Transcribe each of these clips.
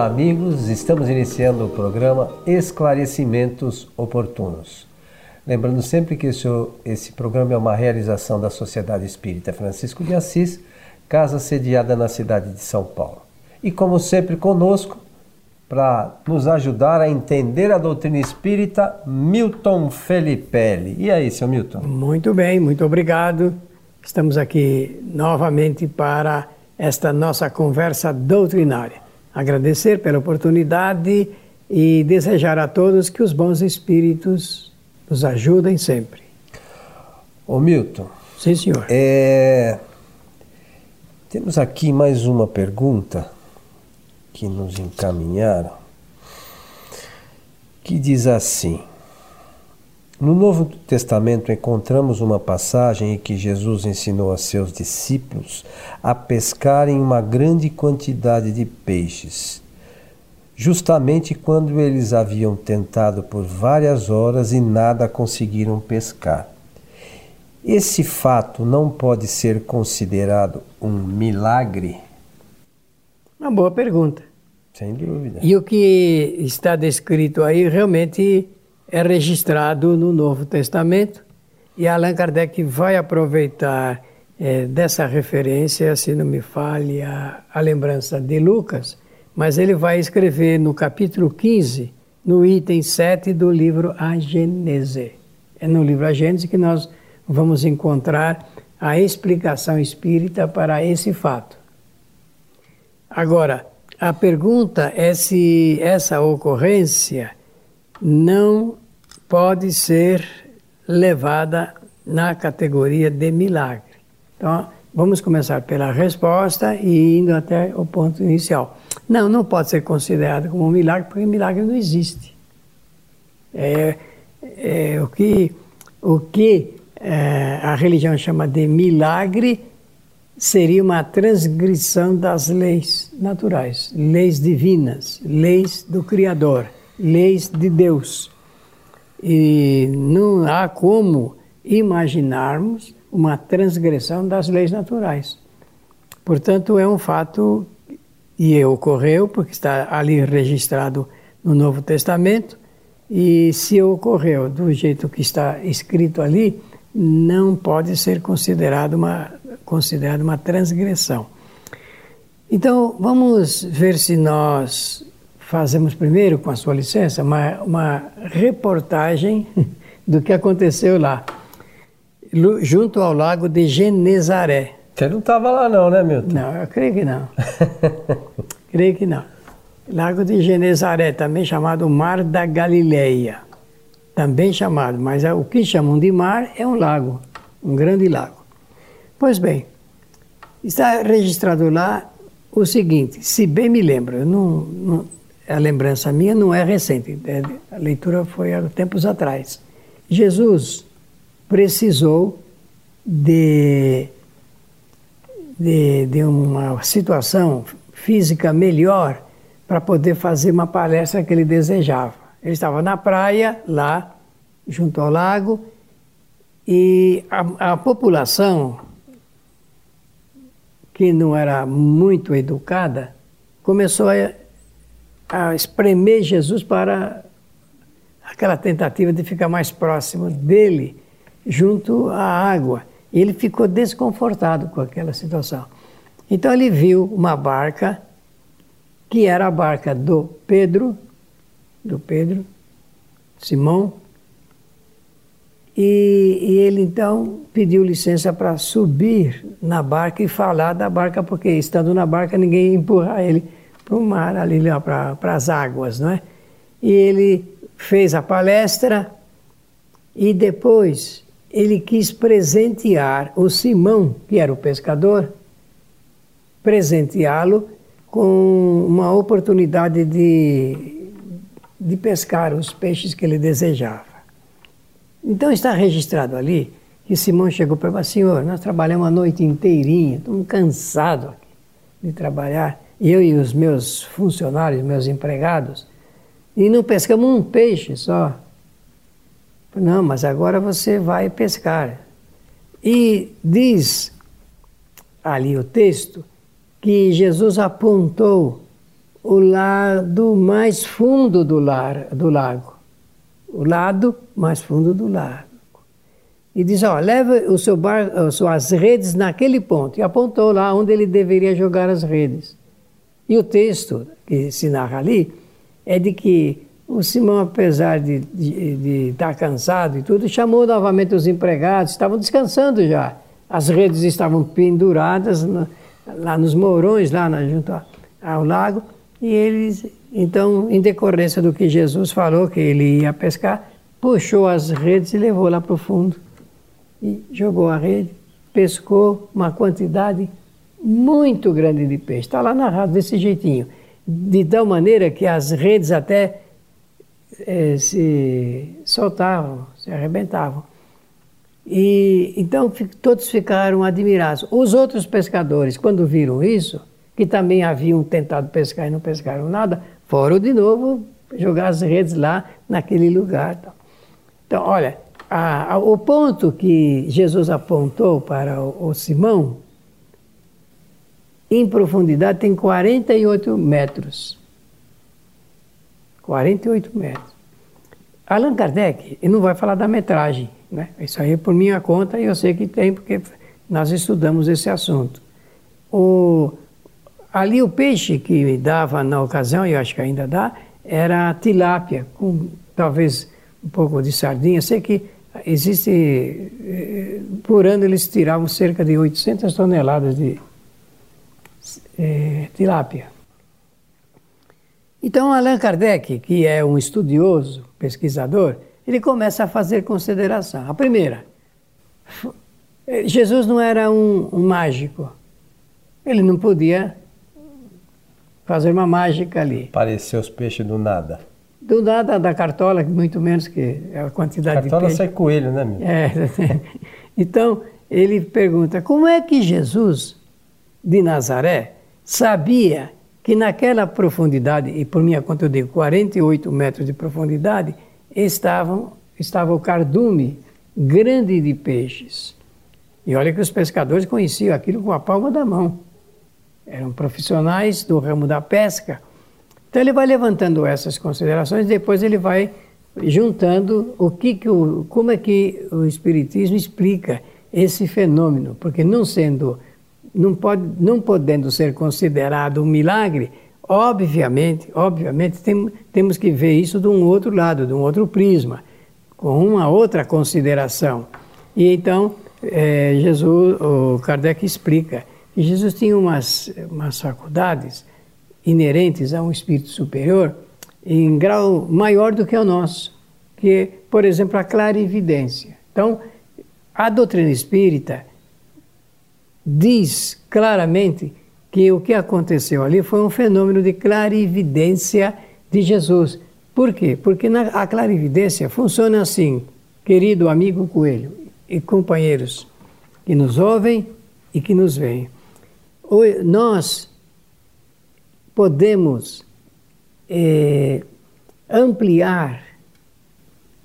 Olá, amigos. Estamos iniciando o programa Esclarecimentos Oportunos. Lembrando sempre que esse, esse programa é uma realização da Sociedade Espírita Francisco de Assis, casa sediada na cidade de São Paulo. E como sempre conosco, para nos ajudar a entender a doutrina espírita, Milton Felipe. E aí, seu Milton? Muito bem, muito obrigado. Estamos aqui novamente para esta nossa conversa doutrinária. Agradecer pela oportunidade e desejar a todos que os bons espíritos nos ajudem sempre. Ô Milton. Sim, senhor. É... Temos aqui mais uma pergunta que nos encaminharam, que diz assim: no Novo Testamento encontramos uma passagem em que Jesus ensinou a seus discípulos a pescarem uma grande quantidade de peixes, justamente quando eles haviam tentado por várias horas e nada conseguiram pescar. Esse fato não pode ser considerado um milagre? Uma boa pergunta. Sem dúvida. E o que está descrito aí realmente é registrado no Novo Testamento e Allan Kardec vai aproveitar é, dessa referência, se não me falhe a, a lembrança de Lucas, mas ele vai escrever no capítulo 15, no item 7 do livro A Gênese. É no livro A Gênese que nós vamos encontrar a explicação espírita para esse fato. Agora, a pergunta é se essa ocorrência não pode ser levada na categoria de milagre. Então, vamos começar pela resposta e indo até o ponto inicial. Não, não pode ser considerado como um milagre, porque milagre não existe. É, é o que, o que é, a religião chama de milagre seria uma transgressão das leis naturais, leis divinas, leis do Criador leis de Deus. E não há como imaginarmos uma transgressão das leis naturais. Portanto, é um fato e ocorreu porque está ali registrado no Novo Testamento e se ocorreu do jeito que está escrito ali, não pode ser considerado uma considerado uma transgressão. Então, vamos ver se nós fazemos primeiro, com a sua licença, uma, uma reportagem do que aconteceu lá, junto ao lago de Genezaré. Você não estava lá não, né, Milton? Não, eu creio que não. creio que não. Lago de Genezaré, também chamado Mar da Galileia. Também chamado, mas é o que chamam de mar é um lago, um grande lago. Pois bem, está registrado lá o seguinte, se bem me lembro, eu não, não a lembrança minha não é recente, é, a leitura foi há tempos atrás. Jesus precisou de, de, de uma situação física melhor para poder fazer uma palestra que ele desejava. Ele estava na praia, lá, junto ao lago, e a, a população, que não era muito educada, começou a a espremer Jesus para aquela tentativa de ficar mais próximo dele, junto à água. E ele ficou desconfortado com aquela situação. Então ele viu uma barca, que era a barca do Pedro, do Pedro, Simão, e, e ele então pediu licença para subir na barca e falar da barca, porque estando na barca ninguém ia empurrar ele para o mar, ali para as águas, não é? E ele fez a palestra e depois ele quis presentear o Simão, que era o pescador, presenteá-lo com uma oportunidade de, de pescar os peixes que ele desejava. Então está registrado ali que Simão chegou para ele Senhor, nós trabalhamos a noite inteirinha, estamos cansados de trabalhar eu e os meus funcionários, meus empregados, e não pescamos um peixe só. Não, mas agora você vai pescar. E diz ali o texto que Jesus apontou o lado mais fundo do, lar, do lago. O lado mais fundo do lago. E diz: ó, leva o seu bar, as suas redes naquele ponto. E apontou lá onde ele deveria jogar as redes. E o texto que se narra ali é de que o Simão, apesar de, de, de estar cansado e tudo, chamou novamente os empregados, estavam descansando já. As redes estavam penduradas no, lá nos morões, lá na, junto ao lago, e eles, então, em decorrência do que Jesus falou, que ele ia pescar, puxou as redes e levou lá para o fundo. E jogou a rede, pescou uma quantidade muito grande de peixe. Está lá narrado desse jeitinho. De tal maneira que as redes até é, se soltavam, se arrebentavam. E então todos ficaram admirados. Os outros pescadores, quando viram isso, que também haviam tentado pescar e não pescaram nada, foram de novo jogar as redes lá naquele lugar. Então, olha, a, a, o ponto que Jesus apontou para o, o Simão, em profundidade, tem 48 metros. 48 metros. Allan Kardec, ele não vai falar da metragem, né? Isso aí é por minha conta e eu sei que tem porque nós estudamos esse assunto. O, ali o peixe que dava na ocasião, e eu acho que ainda dá, era tilápia, com talvez um pouco de sardinha. Sei que existe, eh, por ano eles tiravam cerca de 800 toneladas de é, tilápia. Então, Allan Kardec, que é um estudioso, pesquisador, ele começa a fazer consideração. A primeira, Jesus não era um, um mágico. Ele não podia fazer uma mágica ali. Apareceu os peixes do nada. Do nada da cartola, muito menos que a quantidade cartola de peixe. sai coelho, né, meu? É. Então, ele pergunta, como é que Jesus de Nazaré sabia que naquela profundidade, e por minha conta eu digo 48 metros de profundidade, estavam, estava o cardume grande de peixes. E olha que os pescadores conheciam aquilo com a palma da mão. Eram profissionais do ramo da pesca. Então ele vai levantando essas considerações, depois ele vai juntando o que, que o, como é que o espiritismo explica esse fenômeno, porque não sendo não, pode, não podendo ser considerado um milagre, obviamente, obviamente tem, temos que ver isso de um outro lado, de um outro prisma, com uma outra consideração. E então é, Jesus, o Kardec explica que Jesus tinha umas, umas faculdades inerentes a um espírito superior em grau maior do que o nosso, que, por exemplo, a clarividência. Então, a doutrina espírita diz claramente que o que aconteceu ali foi um fenômeno de clarividência de Jesus. Por quê? Porque na, a clarividência funciona assim, querido amigo coelho e companheiros que nos ouvem e que nos veem. Nós podemos é, ampliar,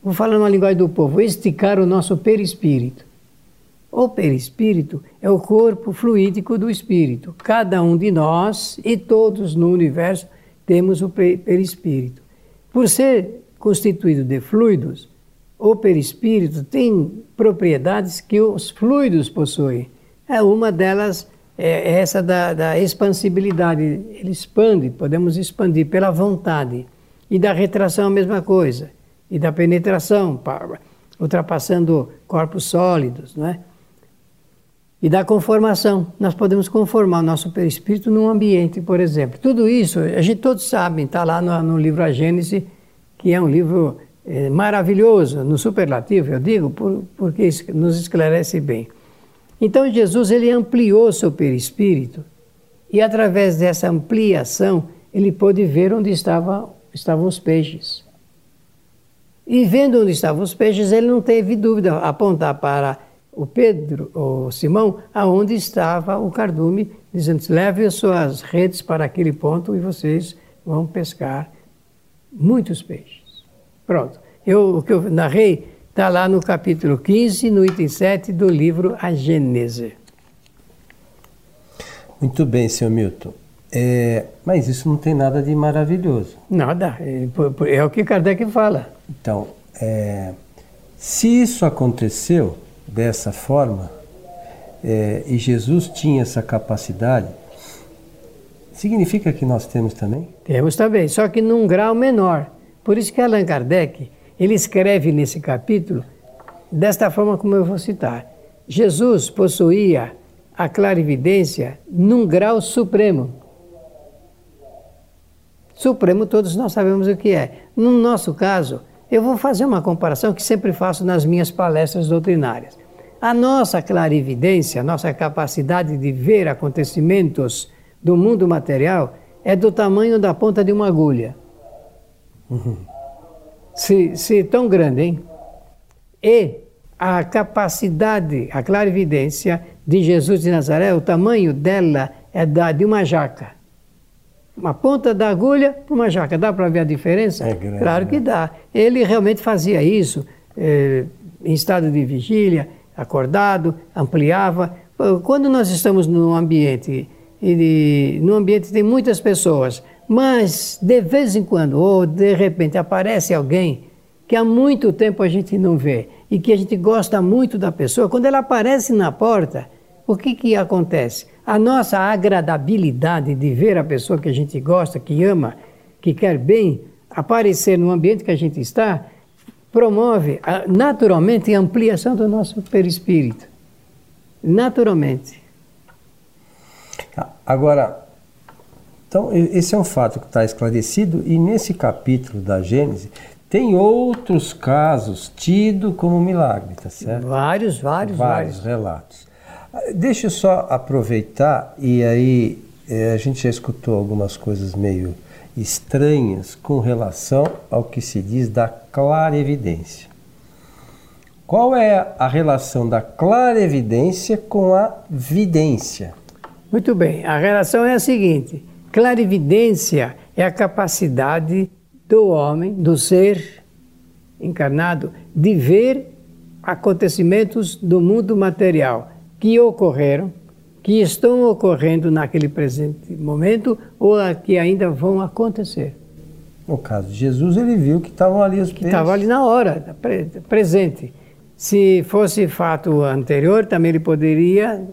vou falar na linguagem do povo, esticar o nosso perispírito. O perispírito é o corpo fluídico do espírito. Cada um de nós e todos no universo temos o perispírito. Por ser constituído de fluidos, o perispírito tem propriedades que os fluidos possuem. É uma delas é essa da, da expansibilidade. Ele expande, podemos expandir pela vontade. E da retração a mesma coisa. E da penetração, ultrapassando corpos sólidos, não é? E da conformação. Nós podemos conformar o nosso perispírito num ambiente, por exemplo. Tudo isso, a gente todos sabem, está lá no, no, livro A Gênese, que é um livro é, maravilhoso, no superlativo, eu digo, por, porque nos esclarece bem. Então Jesus ele ampliou seu perispírito e através dessa ampliação ele pôde ver onde estava, estavam os peixes. E vendo onde estavam os peixes, ele não teve dúvida apontar para o Pedro, o Simão, aonde estava o cardume, dizendo: leve as suas redes para aquele ponto e vocês vão pescar muitos peixes. Pronto. Eu, o que eu narrei está lá no capítulo 15, no item 7 do livro A Gênese. Muito bem, senhor Milton. É, mas isso não tem nada de maravilhoso. Nada, é, é o que Kardec fala. Então, é, se isso aconteceu dessa forma, é, e Jesus tinha essa capacidade, significa que nós temos também? Temos também, só que num grau menor. Por isso que Allan Kardec, ele escreve nesse capítulo desta forma como eu vou citar. Jesus possuía a clarividência num grau supremo. Supremo todos nós sabemos o que é. No nosso caso, eu vou fazer uma comparação que sempre faço nas minhas palestras doutrinárias. A nossa clarividência, a nossa capacidade de ver acontecimentos do mundo material é do tamanho da ponta de uma agulha. Uhum. Se, se tão grande, hein? E a capacidade, a clarividência de Jesus de Nazaré, o tamanho dela é da de uma jaca. Uma ponta da agulha para uma jaca. Dá para ver a diferença? É grande, claro que né? dá. Ele realmente fazia isso eh, em estado de vigília, acordado, ampliava. Quando nós estamos num ambiente, e no ambiente tem muitas pessoas, mas de vez em quando, ou de repente, aparece alguém que há muito tempo a gente não vê e que a gente gosta muito da pessoa, quando ela aparece na porta, o que, que acontece? A nossa agradabilidade de ver a pessoa que a gente gosta, que ama, que quer bem, aparecer no ambiente que a gente está, promove naturalmente a ampliação do nosso perispírito. Naturalmente. Agora, então, esse é um fato que está esclarecido, e nesse capítulo da Gênesis tem outros casos tidos como milagre, tá certo? Vários, vários, vários. Vários relatos. Deixa eu só aproveitar, e aí é, a gente já escutou algumas coisas meio estranhas com relação ao que se diz da clarevidência. Qual é a relação da clarevidência com a vidência? Muito bem, a relação é a seguinte: clarividência é a capacidade do homem, do ser encarnado, de ver acontecimentos do mundo material que ocorreram, que estão ocorrendo naquele presente momento ou que ainda vão acontecer. No caso de Jesus, ele viu que estavam ali os Que estavam ali na hora, presente. Se fosse fato anterior, também ele poderia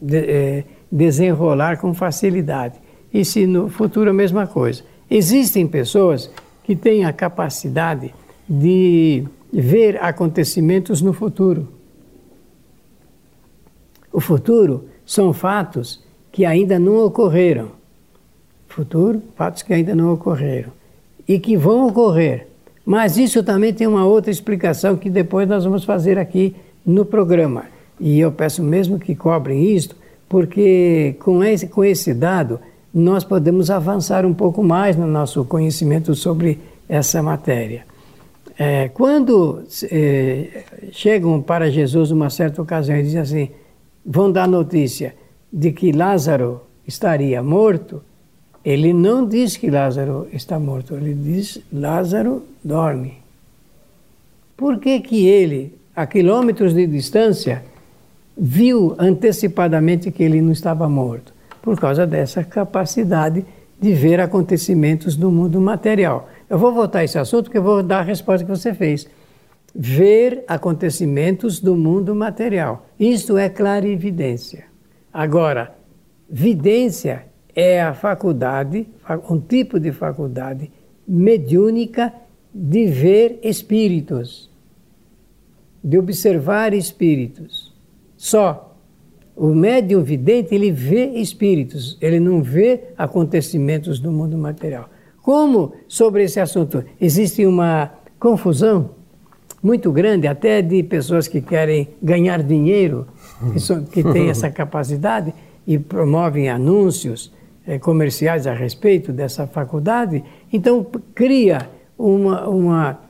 de, é, desenrolar com facilidade. E se no futuro a mesma coisa. Existem pessoas que tem a capacidade de ver acontecimentos no futuro. O futuro são fatos que ainda não ocorreram. Futuro, fatos que ainda não ocorreram e que vão ocorrer. Mas isso também tem uma outra explicação que depois nós vamos fazer aqui no programa. E eu peço mesmo que cobrem isto, porque com esse, com esse dado nós podemos avançar um pouco mais no nosso conhecimento sobre essa matéria. É, quando é, chegam para Jesus numa certa ocasião e dizem assim, vão dar notícia de que Lázaro estaria morto, ele não diz que Lázaro está morto, ele diz Lázaro dorme. Por que que ele, a quilômetros de distância, viu antecipadamente que ele não estava morto? por causa dessa capacidade de ver acontecimentos do mundo material. Eu vou voltar a esse assunto porque eu vou dar a resposta que você fez. Ver acontecimentos do mundo material. Isto é clarividência. Agora, vidência é a faculdade, um tipo de faculdade mediúnica de ver espíritos, de observar espíritos. Só o médium vidente, ele vê espíritos, ele não vê acontecimentos do mundo material. Como sobre esse assunto existe uma confusão muito grande, até de pessoas que querem ganhar dinheiro, que, são, que têm essa capacidade e promovem anúncios eh, comerciais a respeito dessa faculdade, então cria uma, uma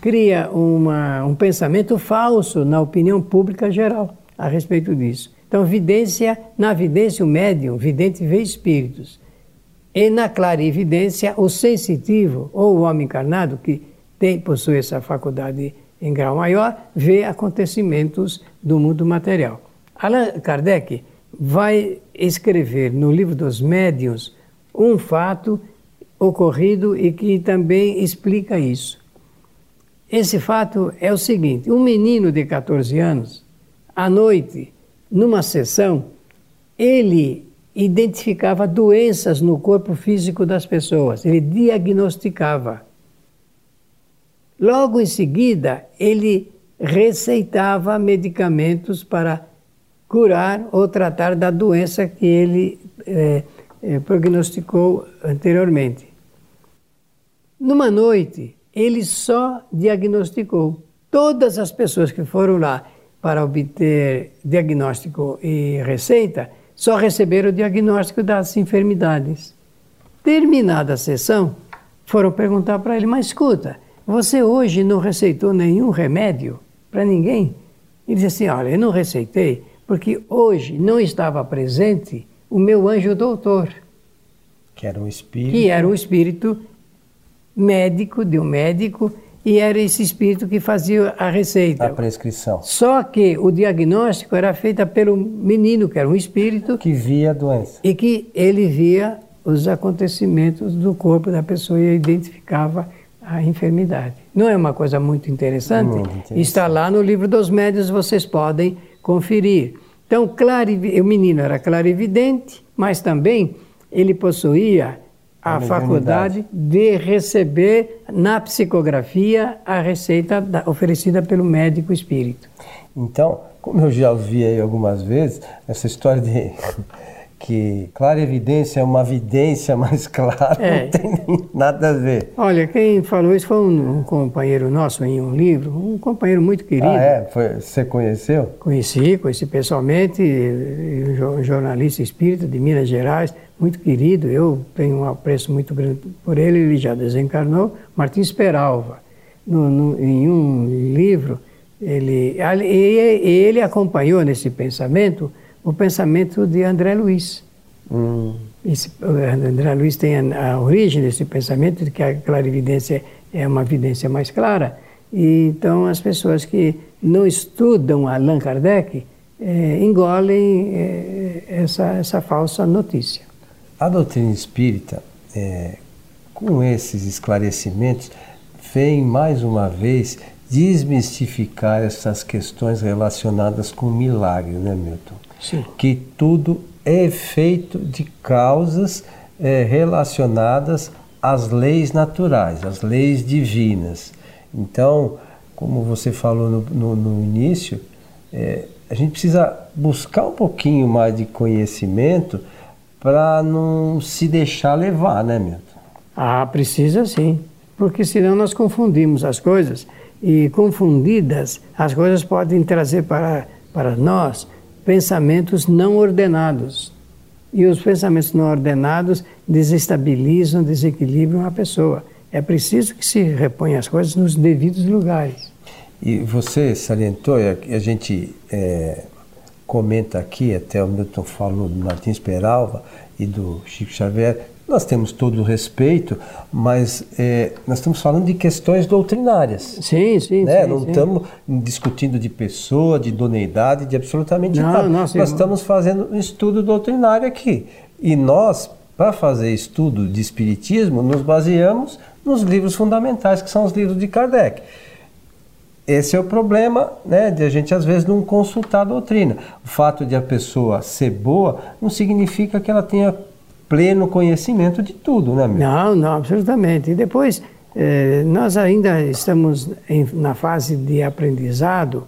cria uma, um pensamento falso na opinião pública geral a respeito disso. Então, vidência, na vidência, o médium, vidente vê espíritos. E na clarividência, o sensitivo, ou o homem encarnado, que tem, possui essa faculdade em grau maior, vê acontecimentos do mundo material. Allan Kardec vai escrever no livro dos médiuns um fato ocorrido e que também explica isso. Esse fato é o seguinte: um menino de 14 anos, à noite, numa sessão, ele identificava doenças no corpo físico das pessoas, ele diagnosticava. Logo em seguida, ele receitava medicamentos para curar ou tratar da doença que ele é, é, prognosticou anteriormente. Numa noite, ele só diagnosticou. Todas as pessoas que foram lá para obter diagnóstico e receita só receberam o diagnóstico das enfermidades. Terminada a sessão, foram perguntar para ele: Mas escuta, você hoje não receitou nenhum remédio para ninguém? Ele disse assim: Olha, eu não receitei porque hoje não estava presente o meu anjo doutor. Que era um espírito. Que era um espírito médico, de um médico, e era esse espírito que fazia a receita. A prescrição. Só que o diagnóstico era feito pelo menino, que era um espírito. Que via a doença. E que ele via os acontecimentos do corpo da pessoa e identificava a enfermidade. Não é uma coisa muito interessante? Muito interessante. Está lá no livro dos médios, vocês podem conferir. Então, claro, o menino era clarividente, mas também ele possuía a, a faculdade de receber na psicografia a receita da, oferecida pelo médico espírito. Então, como eu já ouvi aí algumas vezes, essa história de que clara evidência é uma evidência mais clara, é. não tem nada a ver. Olha, quem falou isso foi um, um, companheiro nosso em um livro, um companheiro muito querido. Ah, é? Foi, você conheceu? Conheci, conheci pessoalmente, um jornalista espírita de Minas Gerais, muito querido, eu tenho um apreço muito grande por ele, ele já desencarnou, Martins Peralva. No, no, em um livro, ele, ele acompanhou nesse pensamento o pensamento de André Luiz. Hum. Esse, André Luiz tem a, a, origem desse pensamento de que a clarividência é uma evidência mais clara. E, então, as pessoas que não estudam Allan Kardec é, engolem é, essa, essa falsa notícia. A doutrina espírita, é, com esses esclarecimentos, vem mais uma vez desmistificar essas questões relacionadas com o milagre, né, Milton? Sim. que tudo é feito de causas é, relacionadas às leis naturais, às leis divinas. Então, como você falou no, no, no início, é, a gente precisa buscar um pouquinho mais de conhecimento para não se deixar levar, né, Milton? Ah, precisa sim, porque senão nós confundimos as coisas e confundidas as coisas podem trazer para, para nós pensamentos não ordenados. E os pensamentos não ordenados desestabilizam, desequilibram a pessoa. É preciso que se reponha as coisas nos devidos lugares. E você salientou, a gente é, comenta aqui, até o Milton falou do Martins Peralva e do Chico Xavier, nós temos todo o respeito, mas é, nós estamos falando de questões doutrinárias. Sim, sim. Né? sim não sim. estamos discutindo de pessoa, de idoneidade, de absolutamente não, nada. Nós estamos fazendo um estudo doutrinário aqui. E nós, para fazer estudo de espiritismo, nos baseamos nos livros fundamentais, que são os livros de Kardec. Esse é o problema né, de a gente às vezes não consultar a doutrina. O fato de a pessoa ser boa não significa que ela tenha pleno conhecimento de tudo, né, meu? Não, não, absolutamente. E depois, eh, nós ainda estamos em, na fase de aprendizado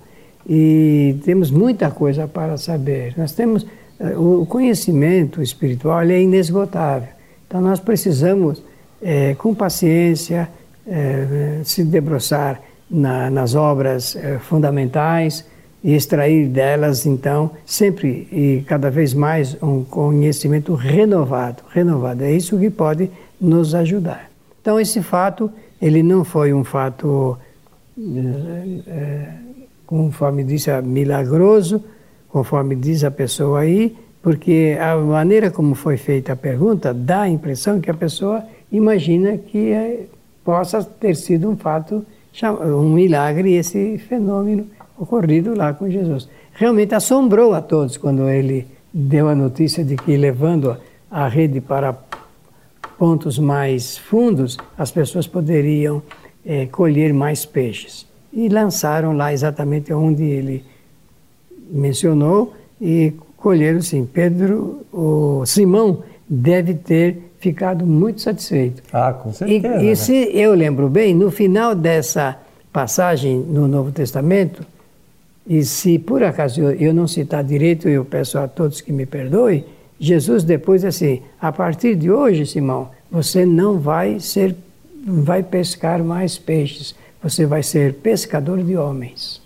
e temos muita coisa para saber. Nós temos eh, o conhecimento espiritual é inesgotável. Então nós precisamos, eh, com paciência, eh, se debruçar na, nas obras eh, fundamentais e extrair delas, então, sempre e cada vez mais um conhecimento renovado, renovado. É isso que pode nos ajudar. Então, esse fato, ele não foi um fato, é, conforme disse, milagroso, conforme diz a pessoa aí, porque a maneira como foi feita a pergunta dá a impressão que a pessoa imagina que é, possa ter sido um fato, um milagre esse fenômeno ocorrido lá com Jesus. Realmente assombrou a todos quando ele deu a notícia de que levando a rede para pontos mais fundos, as pessoas poderiam é, colher mais peixes. E lançaram lá exatamente onde ele mencionou e colheram sim. Pedro, o Simão deve ter ficado muito satisfeito. Ah, com certeza. E, e né? se eu lembro bem, no final dessa passagem no Novo Testamento, e se por acaso eu, não citar direito, eu peço a todos que me perdoem, Jesus depois assim, a partir de hoje, Simão, você não vai ser, vai pescar mais peixes, você vai ser pescador de homens.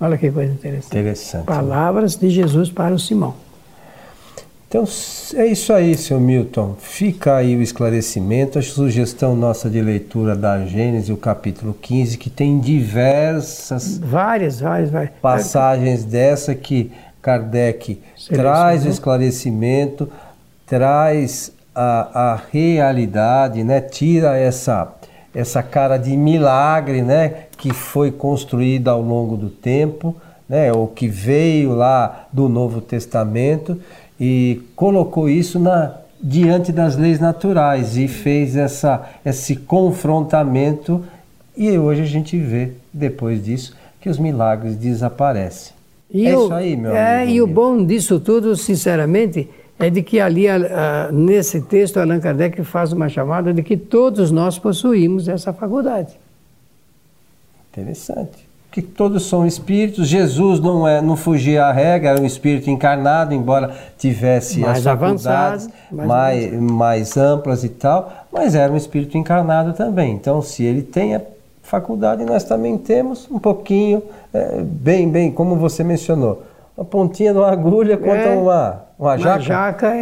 Olha que coisa interessante. Interessante. Né? Palavras de Jesus para o Simão. Então é isso aí, seu Milton. Fica aí o esclarecimento, a sugestão nossa de leitura da Gênesis, o capítulo 15, que tem diversas várias, várias, várias. passagens dessa que Kardec traz o esclarecimento, traz a, a realidade, né? tira essa, essa cara de milagre né? que foi construída ao longo do tempo, né? o que veio lá do Novo Testamento e colocou isso na, diante das leis naturais e fez essa, esse confrontamento. E hoje a gente vê, depois disso, que os milagres desaparecem. E é o, isso aí, meu é, amigo. E o bom disso tudo, sinceramente, é de que ali, nesse texto, Allan Kardec faz uma chamada de que todos nós possuímos essa faculdade. Interessante. Que todos são espíritos. Jesus não, é, não fugia à regra, era um espírito encarnado, embora tivesse mais as faculdades mais, mais, mais amplas e tal, mas era um espírito encarnado também. Então, se ele tem a faculdade, nós também temos um pouquinho, é, bem, bem, como você mencionou, uma pontinha de uma agulha contra é, uma, uma jaca. Uma jaca,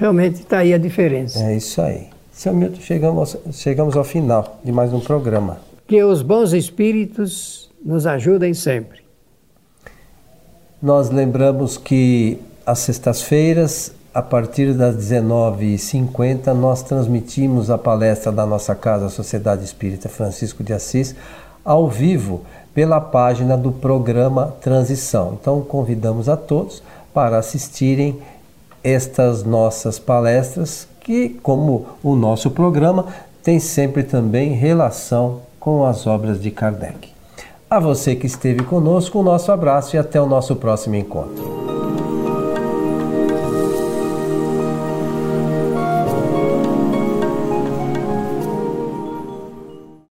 realmente está aí a diferença. É isso aí. Seu Milton, chegamos, chegamos ao final de mais um programa. Que os bons espíritos nos ajudem sempre. Nós lembramos que às sextas-feiras, a partir das 19h50, nós transmitimos a palestra da nossa casa, Sociedade Espírita Francisco de Assis, ao vivo pela página do programa Transição. Então, convidamos a todos para assistirem estas nossas palestras, que, como o nosso programa, tem sempre também relação com as obras de Kardec. A você que esteve conosco, o nosso abraço e até o nosso próximo encontro.